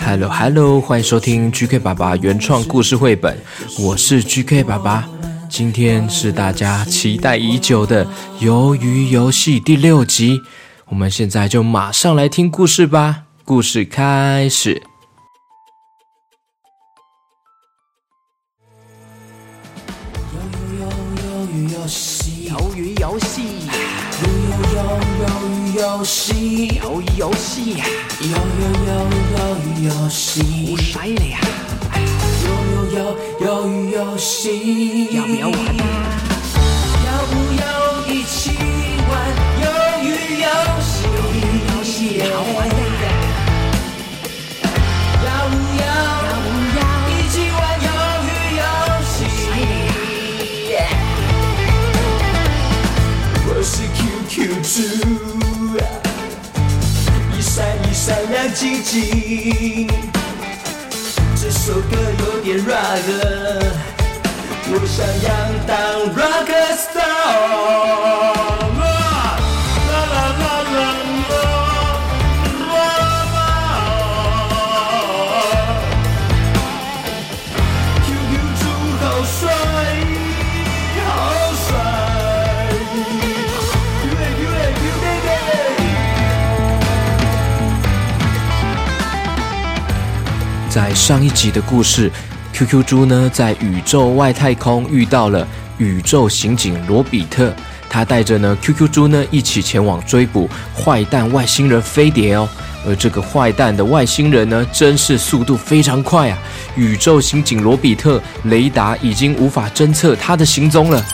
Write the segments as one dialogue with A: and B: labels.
A: Hello Hello，欢迎收听 GK 爸爸原创故事绘本，我是 GK 爸爸。今天是大家期待已久的《鱿鱼游戏》第六集，我们现在就马上来听故事吧。故事开始。
B: 鱿鱼游戏，鱿鱼游戏，鱿鱿鱿鱿鱼游戏，不甩了呀！鱿鱿鱿鱿鱼游戏，要不要我？奇迹，这首歌有点 rock，我想要当 rock star。
A: 上一集的故事，QQ 猪呢在宇宙外太空遇到了宇宙刑警罗比特，他带着呢 QQ 猪呢一起前往追捕坏蛋外星人飞碟哦。而这个坏蛋的外星人呢，真是速度非常快啊！宇宙刑警罗比特雷达已经无法侦测他的行踪了。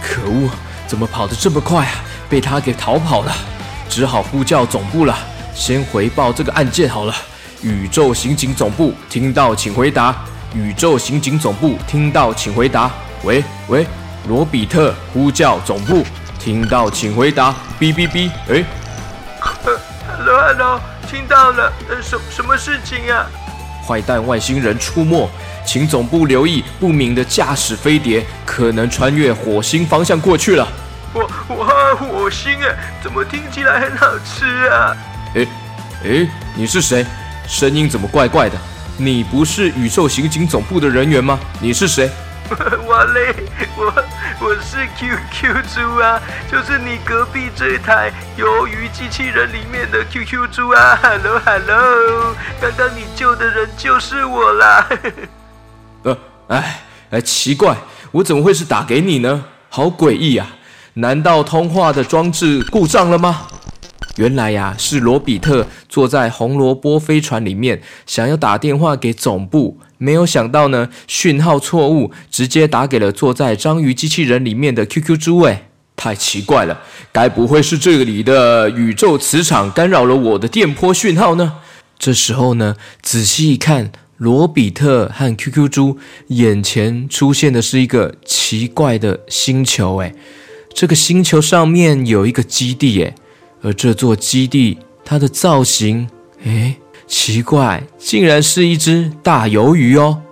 A: 可恶，怎么跑得这么快啊？被他给逃跑了，只好呼叫总部了。先回报这个案件好了。宇宙刑警总部听到，请回答。宇宙刑警总部听到，请回答。喂喂，罗比特呼叫总部听到，请回答。哔哔哔，哎
C: ，Hello Hello，听到了。呃，什什么事情啊？
A: 坏蛋外星人出没，请总部留意不明的驾驶飞碟可能穿越火星方向过去了。
C: 我我火星啊，怎么听起来很好吃啊？
A: 哎哎，你是谁？声音怎么怪怪的？你不是宇宙刑警总部的人员吗？你是谁？
C: 我嘞，我我是 QQ 猪啊，就是你隔壁这台鱿鱼机器人里面的 QQ 猪啊。Hello Hello，刚刚你救的人就是我啦。
A: 呃，哎哎，奇怪，我怎么会是打给你呢？好诡异啊！难道通话的装置故障了吗？原来呀，是罗比特坐在红萝卜飞船里面，想要打电话给总部，没有想到呢，讯号错误，直接打给了坐在章鱼机器人里面的 QQ 猪。哎，太奇怪了，该不会是这里的宇宙磁场干扰了我的电波讯号呢？这时候呢，仔细一看，罗比特和 QQ 猪眼前出现的是一个奇怪的星球。哎，这个星球上面有一个基地。哎。而这座基地，它的造型，哎，奇怪，竟然是一只大鱿鱼哦！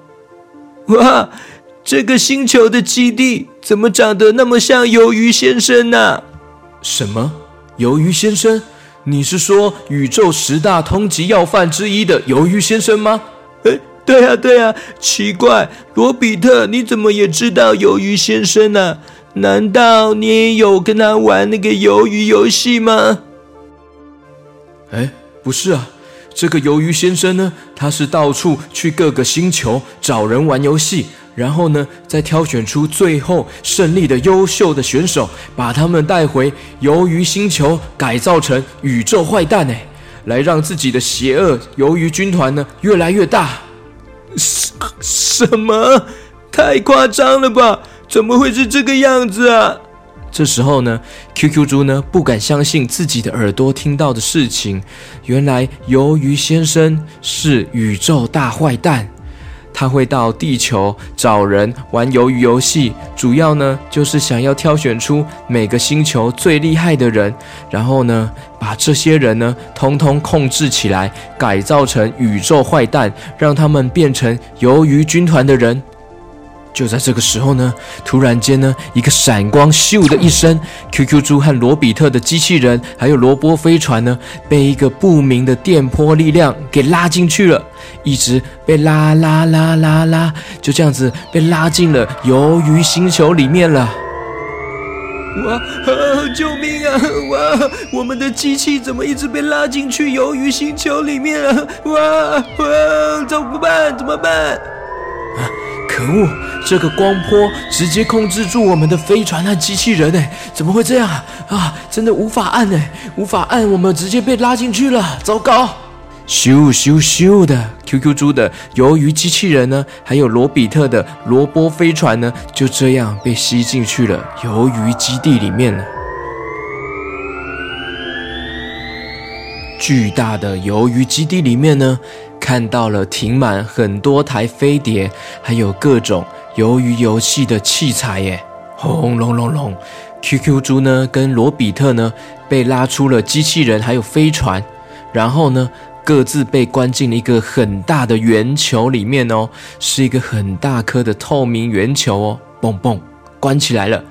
D: 哇，这个星球的基地怎么长得那么像鱿鱼先生呢？
A: 什么？鱿鱼先生？你是说宇宙十大通缉要犯之一的鱿鱼先生吗？
D: 哎，对呀，对呀，奇怪，罗比特，你怎么也知道鱿鱼先生呢？难道你也有跟他玩那个鱿鱼游戏吗？
A: 哎，不是啊，这个鱿鱼先生呢，他是到处去各个星球找人玩游戏，然后呢，再挑选出最后胜利的优秀的选手，把他们带回鱿鱼星球，改造成宇宙坏蛋，哎，来让自己的邪恶鱿鱼军团呢越来越大。
D: 什什么？太夸张了吧？怎么会是这个样子啊？
A: 这时候呢，QQ 猪呢不敢相信自己的耳朵听到的事情，原来鱿鱼先生是宇宙大坏蛋。他会到地球找人玩鱿鱼游戏，主要呢就是想要挑选出每个星球最厉害的人，然后呢把这些人呢通通控制起来，改造成宇宙坏蛋，让他们变成鱿鱼军团的人。就在这个时候呢，突然间呢，一个闪光，咻的一声，QQ 猪和罗比特的机器人，还有罗波飞船呢，被一个不明的电波力量给拉进去了，一直被拉拉拉拉拉，就这样子被拉进了鱿鱼星球里面了。
D: 哇！救命啊！哇！我们的机器怎么一直被拉进去鱿鱼星球里面啊？哇哇！怎么办？怎么
A: 办？可恶！这个光波直接控制住我们的飞船和机器人，哎，怎么会这样啊？真的无法按，哎，无法按，我们直接被拉进去了，糟糕！咻咻咻的，QQ 猪的鱿鱼机器人呢，还有罗比特的罗波飞船呢，就这样被吸进去了鱿鱼基地里面了。巨大的鱿鱼基地里面呢，看到了停满很多台飞碟，还有各种鱿鱼游戏的器材耶！轰隆隆隆，QQ 猪呢跟罗比特呢被拉出了机器人还有飞船，然后呢各自被关进了一个很大的圆球里面哦，是一个很大颗的透明圆球哦，嘣嘣，关起来了。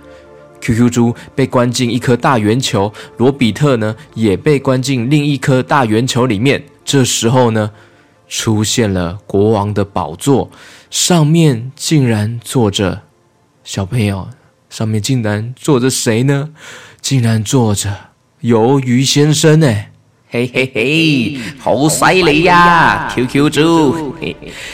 A: QQ 猪被关进一颗大圆球，罗比特呢也被关进另一颗大圆球里面。这时候呢，出现了国王的宝座，上面竟然坐着小朋友，上面竟然坐着谁呢？竟然坐着鱿鱼先生呢！
E: 嘿嘿嘿，好犀利呀，QQ 猪，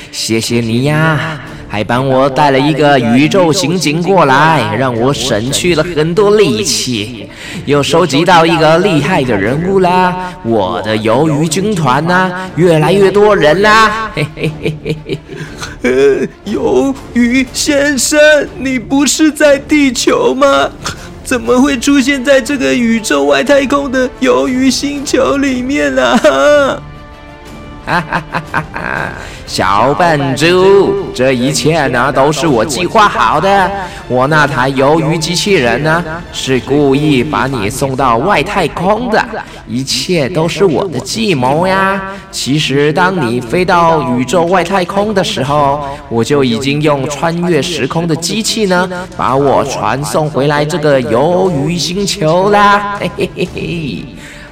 E: 谢谢你呀。还帮我带了一个宇宙刑警过来，让我省去了很多力气，又收集到一个厉害的人物啦！我的鱿鱼军团呐、啊，越来越多人啦！嘿嘿嘿嘿嘿。
D: 呃，鱿鱼先生，你不是在地球吗？怎么会出现在这个宇宙外太空的鱿鱼星球里面呢、啊？
E: 哈哈哈哈哈！小笨猪，这一切呢都是我计划好的。我那台鱿鱼机器人呢，是故意把你送到外太空的，一切都是我的计谋呀。其实，当你飞到宇宙外太空的时候，我就已经用穿越时空的机器呢，把我传送回来这个鱿鱼星球啦。嘿嘿嘿嘿。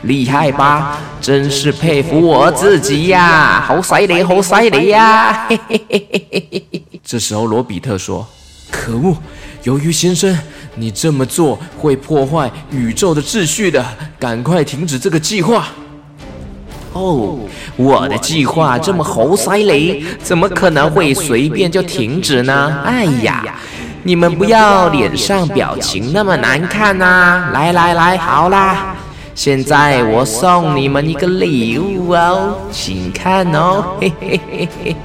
E: 厉害吧？真是佩服我自己呀！好犀利，好犀利呀！嘿嘿嘿嘿嘿嘿。
A: 这时候，罗比特说：“可恶，鱿鱼先生，你这么做会破坏宇宙的秩序的，赶快停止这个计划。”
E: 哦，我的计划这么猴塞雷，怎么可能会随便就停止呢？哎呀，你们不要脸上表情那么难看呐、啊！来来来，好啦。现在我送你们一个礼物哦，请看哦，嘿嘿嘿嘿，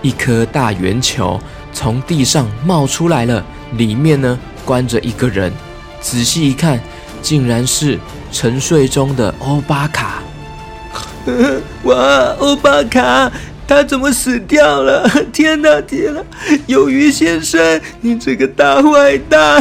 A: 一颗大圆球从地上冒出来了，里面呢关着一个人，仔细一看，竟然是沉睡中的欧巴卡。
D: 哇，欧巴卡，他怎么死掉了？天哪，天哪！鱿鱼先生，你这个大坏蛋！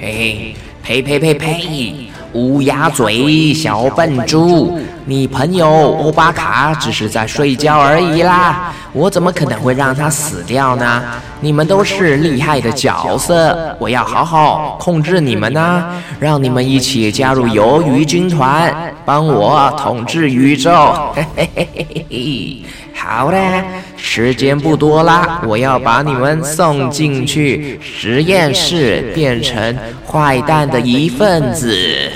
E: 嘿，呸呸呸呸！乌鸦嘴，小笨猪！你朋友欧巴卡只是在睡觉而已啦，我怎么可能会让他死掉呢？你们都是厉害的角色，我要好好控制你们呢，让你们一起加入鱿鱼军团，帮我统治宇宙。嘿嘿嘿嘿嘿。好的，时间不多啦，我要把你们送进去实验室，变成坏蛋的一份子。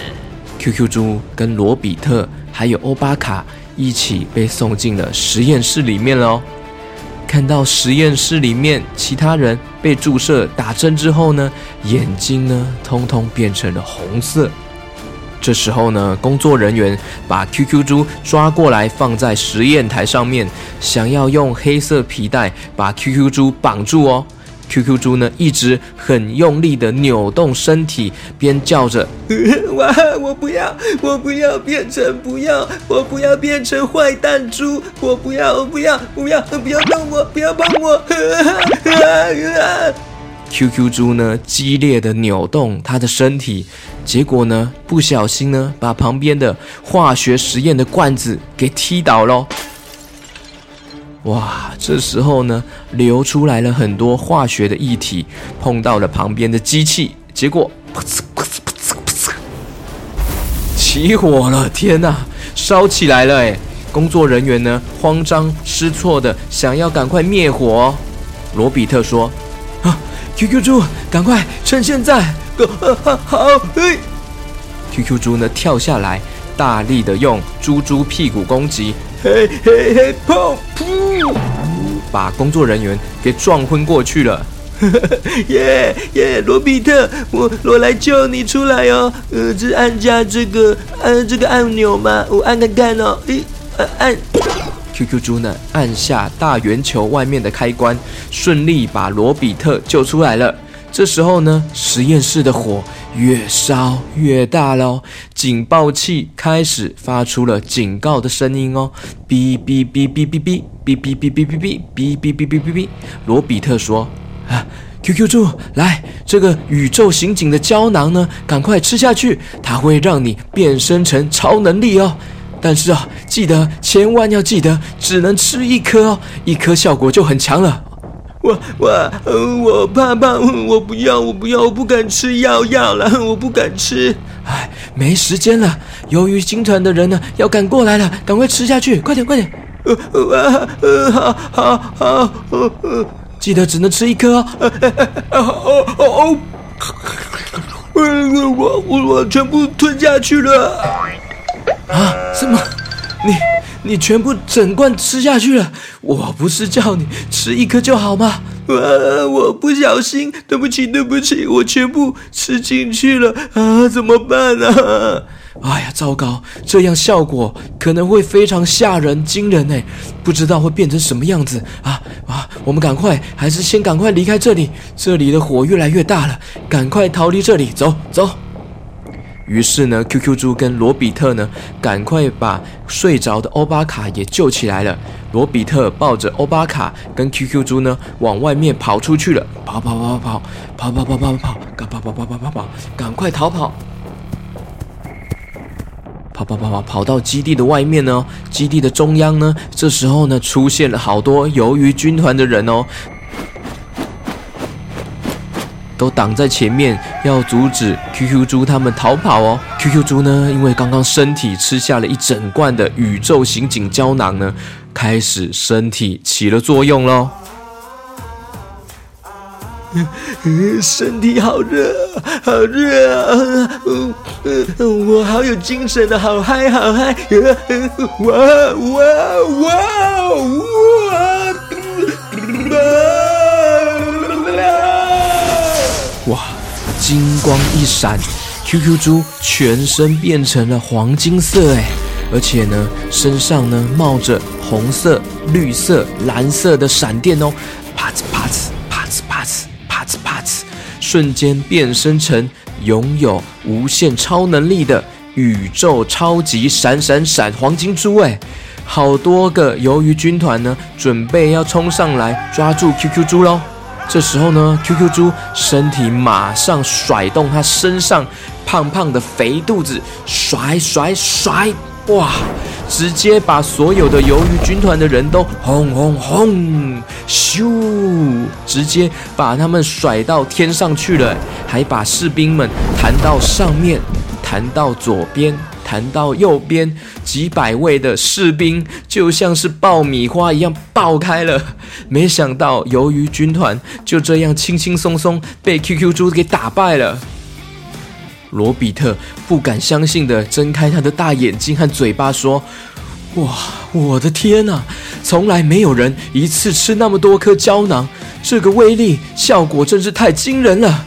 A: QQ 猪跟罗比特还有欧巴卡一起被送进了实验室里面喽。看到实验室里面其他人被注射打针之后呢，眼睛呢通通变成了红色。这时候呢，工作人员把 QQ 猪抓过来放在实验台上面，想要用黑色皮带把 QQ 猪绑住哦。QQ 猪呢一直很用力的扭动身体，边叫着：“
D: 哇，我不要，我不要变成不要，我不要变成坏蛋猪，我不要，我不要，不要，不要动我，不要碰我。
A: ”QQ 猪呢激烈的扭动它的身体，结果呢不小心呢把旁边的化学实验的罐子给踢倒喽。哇，这时候呢，流出来了很多化学的液体，碰到了旁边的机器，结果噗呲噗呲噗呲噗呲，起火了！天哪，烧起来了！哎，工作人员呢，慌张失措的想要赶快灭火。罗比特说：“啊，QQ 猪，赶快趁现在！”
D: 好，好，嘿
A: ，QQ 猪呢跳下来，大力的用猪猪屁股攻击。
D: 嘿嘿嘿，砰噗，
A: 把工作人员给撞昏过去了。
D: 耶耶，罗比特，我我来救你出来哦。呃，这按下这个按这个按钮吗，我按看看哦。诶、呃按。
A: QQ 猪呢，按下大圆球外面的开关，顺利把罗比特救出来了。这时候呢，实验室的火越烧越大喽，警报器开始发出了警告的声音哦，哔哔哔哔哔哔哔哔哔哔哔哔哔哔哔哔哔哔。罗比特说：“啊，QQ 猪，来，这个宇宙刑警的胶囊呢，赶快吃下去，它会让你变身成超能力哦。但是啊，记得千万要记得，只能吃一颗哦，一颗效果就很强了。”
D: 我我嗯，我怕怕，我不要，我不要，我不敢吃药药了，我不敢吃。
A: 哎，没时间了，鱿鱼精团的人呢要赶过来了，赶快吃下去，快点快点。
D: 呃呃呃，好好好，呃呃，
A: 记得只能吃一颗哦。
D: 哦哦哦，我我我我全部吞下去了。
A: 啊？什么？你？你全部整罐吃下去了，我不是叫你吃一颗就好吗？
D: 啊，我不小心，对不起，对不起，我全部吃进去了啊，怎么办呢？啊？
A: 哎呀，糟糕，这样效果可能会非常吓人、惊人哎，不知道会变成什么样子啊啊！我们赶快，还是先赶快离开这里，这里的火越来越大了，赶快逃离这里，走走。于是呢，QQ 猪跟罗比特呢，赶快把睡着的欧巴卡也救起来了。罗比特抱着欧巴卡跟 QQ 猪呢，往外面跑出去了，跑跑跑跑跑跑跑跑跑跑跑跑跑跑跑跑，赶快逃跑！跑跑跑跑跑到基地的外面呢，基地的中央呢，这时候呢，出现了好多鱿鱼军团的人哦。都挡在前面，要阻止 QQ 猪他们逃跑哦。QQ 猪呢，因为刚刚身体吃下了一整罐的宇宙刑警胶囊呢，开始身体起了作用喽。
D: 身体好热，好热啊！我好有精神的，好嗨，好嗨！哇哇哇哇！
A: 哇！金光一闪，QQ 猪全身变成了黄金色哎，而且呢，身上呢冒着红色、绿色、蓝色的闪电哦，啪呲啪呲啪呲啪呲啪呲啪呲，瞬间变身成拥有无限超能力的宇宙超级闪闪闪黄金猪哎！好多个鱿鱼军团呢，准备要冲上来抓住 QQ 猪喽。这时候呢，QQ 猪身体马上甩动它身上胖胖的肥肚子，甩甩甩，哇！直接把所有的鱿鱼军团的人都轰轰轰，咻！直接把他们甩到天上去了，还把士兵们弹到上面，弹到左边。弹到右边，几百位的士兵就像是爆米花一样爆开了。没想到鱿鱼军团就这样轻轻松松被 QQ 猪给打败了。罗比特不敢相信的睁开他的大眼睛和嘴巴说：“哇，我的天哪！从来没有人一次吃那么多颗胶囊，这个威力效果真是太惊人了。”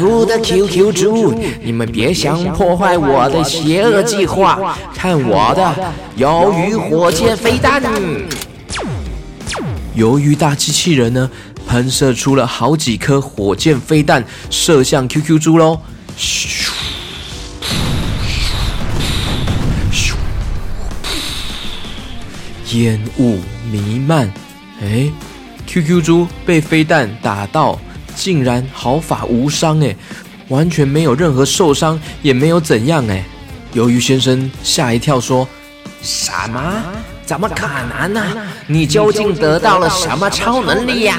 E: 哎，可恶的 QQ 猪，你们别想破坏我的邪恶计划！看我的鱿鱼火箭飞弹！
A: 鱿鱼大机器人呢，喷射出了好几颗火箭飞弹，射向 QQ 猪喽。咻！烟雾弥漫，哎，QQ 猪被飞弹打到，竟然毫发无伤，哎，完全没有任何受伤，也没有怎样，哎，鱿鱼先生吓一跳，说：“
E: 什么？怎么可能呢？你究竟得到了什么超能力呀？”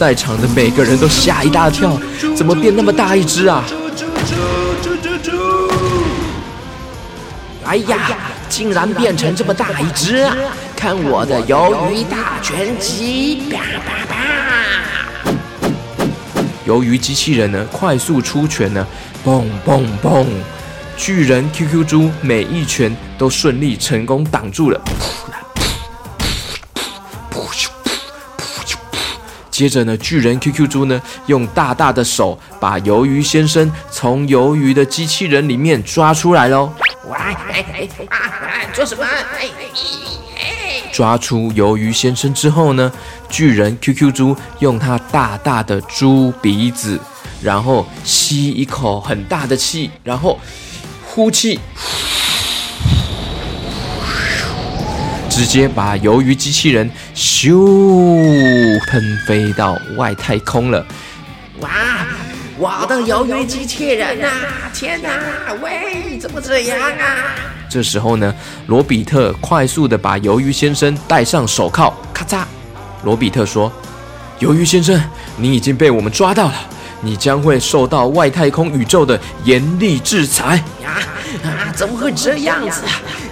A: 在场的每个人都吓一大跳，怎么变那么大一只啊？
E: 哎呀，竟然变成这么大一只啊！看我的鱿鱼大拳击！啪啪啪！
A: 鱿鱼机器人呢，快速出拳呢，嘣嘣嘣！巨人 QQ 猪每一拳都顺利成功挡住了。接着呢，巨人 QQ 猪呢，用大大的手把鱿鱼先生从鱿鱼的机器人里面抓出来喽。
E: 做什么？
A: 抓出鱿鱼先生之后呢，巨人 QQ 猪用他大大的猪鼻子，然后吸一口很大的气，然后呼气，直接把鱿鱼机器人咻喷飞到外太空了。
E: 哇！我的鱿鱼机器人啊！天哪！喂，怎么这样啊？
A: 这时候呢，罗比特快速的把鱿鱼先生戴上手铐，咔嚓！罗比特说：“鱿鱼先生，你已经被我们抓到了，你将会受到外太空宇宙的严厉制裁。”
E: 呀啊！怎么会这样子？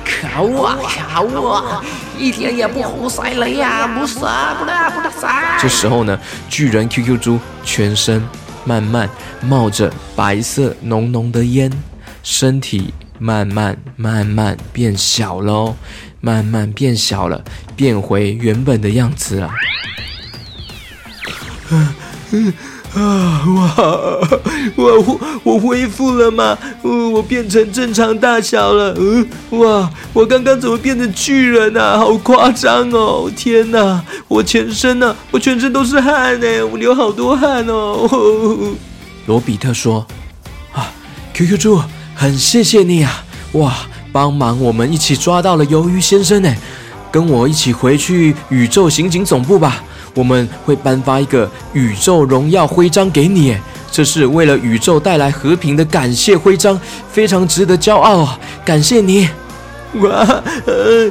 E: 可恶啊！可恶啊！一点也不胡塞雷呀！不是，不得，不得塞！
A: 这时候呢，巨人 QQ 猪全身。慢慢冒着白色浓浓的烟，身体慢慢慢慢变小喽，慢慢变小了，变回原本的样子了。
D: 啊！哇！我我恢复了吗？嗯，我变成正常大小了。嗯，哇！我刚刚怎么变成巨人啊？好夸张哦！天哪！我全身呢、我全身都是汗呢，我流好多汗哦。
A: 罗比特说：“啊，QQ 猪，很谢谢你啊！哇，帮忙我们一起抓到了鱿鱼先生呢，跟我一起回去宇宙刑警总部吧。”我们会颁发一个宇宙荣耀徽章给你，这是为了宇宙带来和平的感谢徽章，非常值得骄傲啊！感谢你，
D: 哇，呃，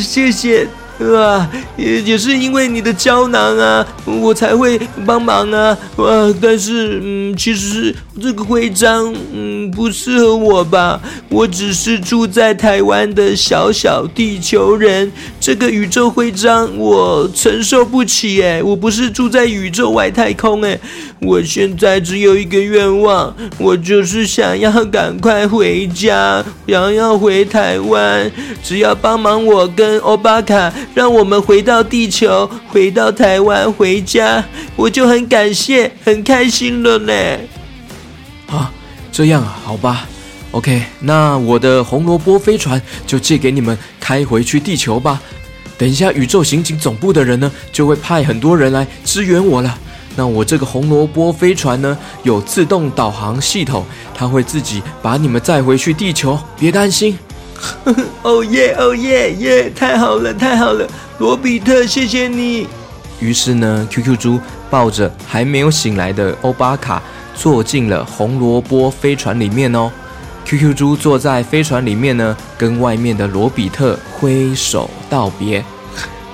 D: 谢谢。啊，也也是因为你的胶囊啊，我才会帮忙啊。哇，但是嗯，其实这个徽章嗯不适合我吧？我只是住在台湾的小小地球人，这个宇宙徽章我承受不起哎。我不是住在宇宙外太空哎。我现在只有一个愿望，我就是想要赶快回家，想要回台湾。只要帮忙我跟欧巴卡。让我们回到地球，回到台湾，回家，我就很感谢，很开心了呢。
A: 啊，这样啊，好吧，OK，那我的红萝卜飞船就借给你们开回去地球吧。等一下，宇宙刑警总部的人呢，就会派很多人来支援我了。那我这个红萝卜飞船呢，有自动导航系统，它会自己把你们载回去地球，别担心。
D: 哦耶，哦耶耶！太好了，太好了，罗比特，谢谢你。
A: 于是呢，QQ 猪抱着还没有醒来的欧巴卡，坐进了红萝卜飞船里面哦。QQ 猪坐在飞船里面呢，跟外面的罗比特挥手道别，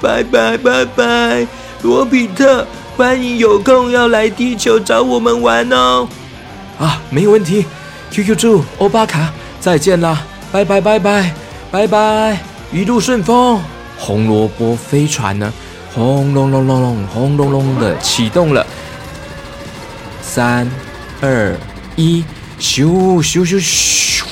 D: 拜拜拜拜，罗比特，欢迎有空要来地球找我们玩哦。
A: 啊，没有问题。QQ 猪，欧巴卡，再见啦，拜拜拜拜拜拜，一路顺风。红萝卜飞船呢，轰隆隆隆隆，轰隆隆的启动了。三、二、一，咻咻咻咻，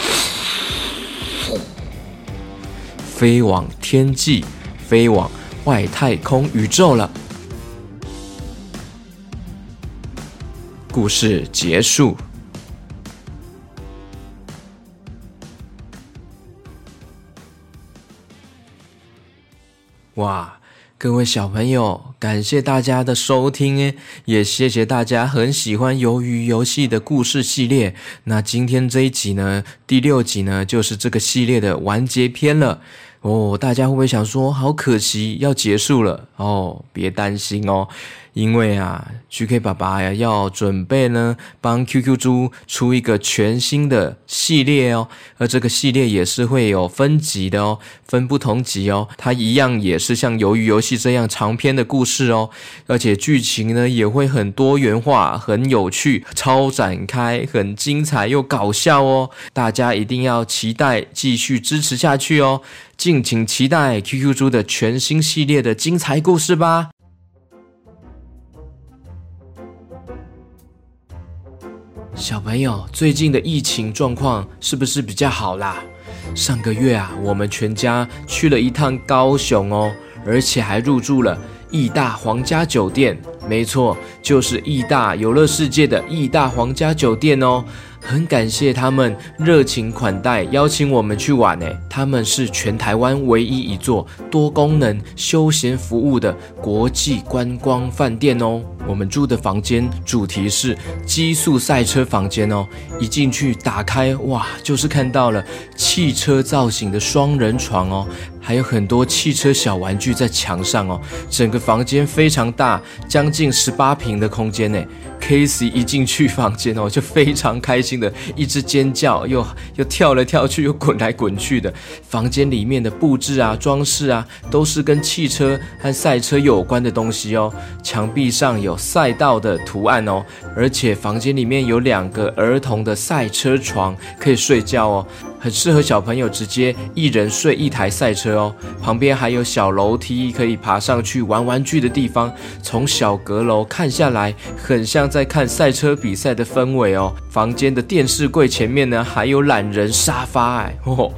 A: 飞往天际，飞往外太空宇宙了。故事结束。哇，各位小朋友，感谢大家的收听诶，也谢谢大家很喜欢鱿鱼游戏的故事系列。那今天这一集呢，第六集呢，就是这个系列的完结篇了。哦，大家会不会想说，好可惜要结束了？哦，别担心哦。因为啊，GK 爸爸呀要准备呢帮 QQ 猪出一个全新的系列哦，而这个系列也是会有分集的哦，分不同集哦，它一样也是像鱿鱼游戏这样长篇的故事哦，而且剧情呢也会很多元化、很有趣、超展开、很精彩又搞笑哦，大家一定要期待继续支持下去哦，敬请期待 QQ 猪的全新系列的精彩故事吧。小朋友，最近的疫情状况是不是比较好啦？上个月啊，我们全家去了一趟高雄哦，而且还入住了义大皇家酒店。没错，就是义大游乐世界的义大皇家酒店哦。很感谢他们热情款待，邀请我们去玩。诶，他们是全台湾唯一一座多功能休闲服务的国际观光饭店哦。我们住的房间主题是极速赛车房间哦。一进去打开，哇，就是看到了汽车造型的双人床哦，还有很多汽车小玩具在墙上哦。整个房间非常大，将近十八平的空间呢。Casey 一进去房间哦，就非常开心的一直尖叫，又又跳来跳去，又滚来滚去的。房间里面的布置啊、装饰啊，都是跟汽车和赛车有关的东西哦。墙壁上有赛道的图案哦，而且房间里面有两个儿童的赛车床可以睡觉哦。很适合小朋友直接一人睡一台赛车哦，旁边还有小楼梯可以爬上去玩玩具的地方。从小阁楼看下来，很像在看赛车比赛的氛围哦。房间的电视柜前面呢，还有懒人沙发哎，哦，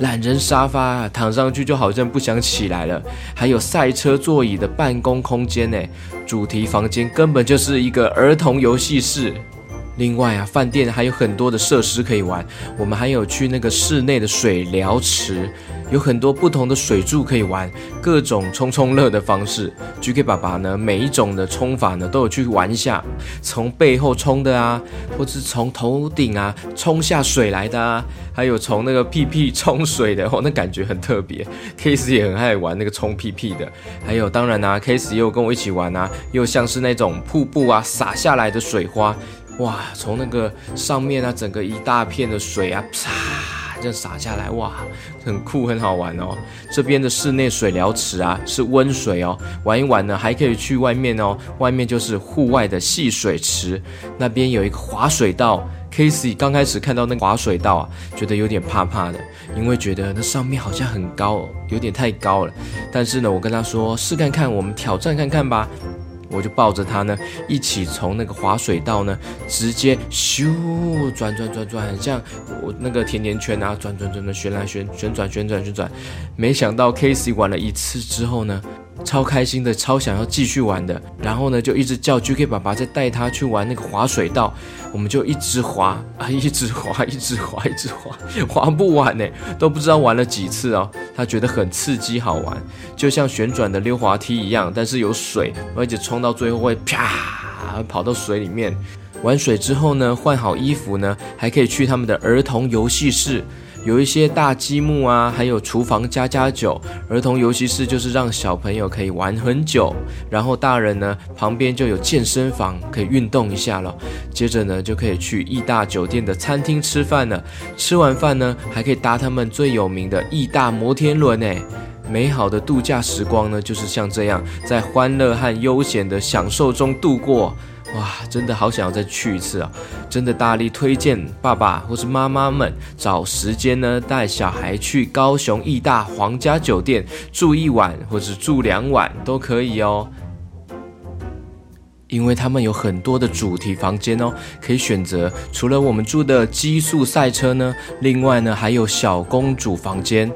A: 懒人沙发，躺上去就好像不想起来了。还有赛车座椅的办公空间呢，主题房间根本就是一个儿童游戏室。另外啊，饭店还有很多的设施可以玩。我们还有去那个室内的水疗池，有很多不同的水柱可以玩，各种冲冲乐的方式。GK 爸爸呢，每一种的冲法呢都有去玩一下，从背后冲的啊，或是从头顶啊冲下水来的啊，还有从那个屁屁冲水的哦，那感觉很特别。Case 也很爱玩那个冲屁屁的，还有当然啊，Case 又跟我一起玩啊，又像是那种瀑布啊洒下来的水花。哇，从那个上面啊，整个一大片的水啊，啪，这样洒下来，哇，很酷，很好玩哦。这边的室内水疗池啊，是温水哦，玩一玩呢，还可以去外面哦，外面就是户外的戏水池，那边有一个滑水道。Casey 刚开始看到那个滑水道啊，觉得有点怕怕的，因为觉得那上面好像很高，有点太高了。但是呢，我跟他说，试看看，我们挑战看看吧。我就抱着他呢，一起从那个滑水道呢，直接咻转转转转，很像我那个甜甜圈啊，转转转转旋来旋旋转旋转旋转。没想到 Casey 玩了一次之后呢，超开心的，超想要继续玩的。然后呢，就一直叫 GK 爸爸再带他去玩那个滑水道。我们就一直滑啊，一直滑，一直滑，一直滑，滑不完呢，都不知道玩了几次哦。他觉得很刺激好玩，就像旋转的溜滑梯一样，但是有水，而且冲到最后会啪跑到水里面。玩水之后呢，换好衣服呢，还可以去他们的儿童游戏室。有一些大积木啊，还有厨房加加酒，儿童游戏室就是让小朋友可以玩很久，然后大人呢旁边就有健身房可以运动一下了，接着呢就可以去义大酒店的餐厅吃饭了，吃完饭呢还可以搭他们最有名的义大摩天轮诶，美好的度假时光呢就是像这样在欢乐和悠闲的享受中度过。哇，真的好想要再去一次啊！真的大力推荐爸爸或是妈妈们找时间呢，带小孩去高雄义大皇家酒店住一晚，或者住两晚都可以哦。因为他们有很多的主题房间哦，可以选择。除了我们住的极速赛车呢，另外呢还有小公主房间、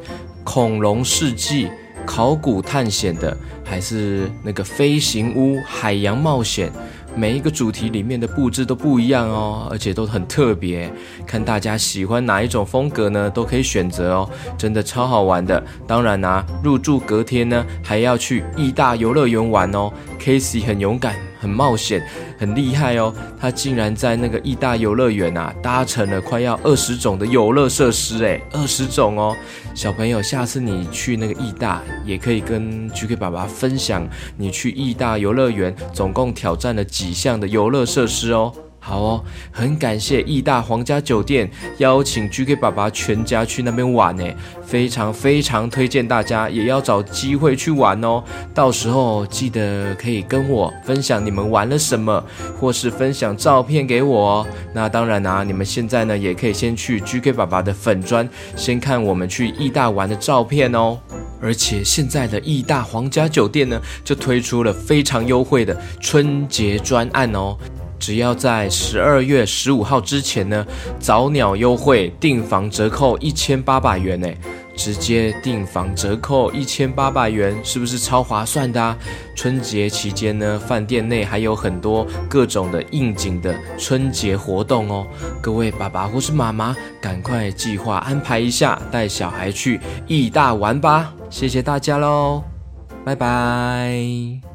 A: 恐龙世纪、考古探险的，还是那个飞行屋、海洋冒险。每一个主题里面的布置都不一样哦，而且都很特别。看大家喜欢哪一种风格呢，都可以选择哦，真的超好玩的。当然啊，入住隔天呢，还要去义大游乐园玩哦。Casey 很勇敢。很冒险，很厉害哦！他竟然在那个义大游乐园啊，搭乘了快要二十种的游乐设施，诶，二十种哦！小朋友，下次你去那个义大，也可以跟 GK 爸爸分享你去义大游乐园总共挑战了几项的游乐设施哦。好哦，很感谢义大皇家酒店邀请 GK 爸爸全家去那边玩呢，非常非常推荐大家也要找机会去玩哦。到时候记得可以跟我分享你们玩了什么，或是分享照片给我哦。那当然啊，你们现在呢也可以先去 GK 爸爸的粉专，先看我们去义大玩的照片哦。而且现在的义大皇家酒店呢，就推出了非常优惠的春节专案哦。只要在十二月十五号之前呢，早鸟优惠订房折扣一千八百元呢，直接订房折扣一千八百元，是不是超划算的啊？春节期间呢，饭店内还有很多各种的应景的春节活动哦，各位爸爸或是妈妈，赶快计划安排一下，带小孩去义大玩吧！谢谢大家喽，拜拜。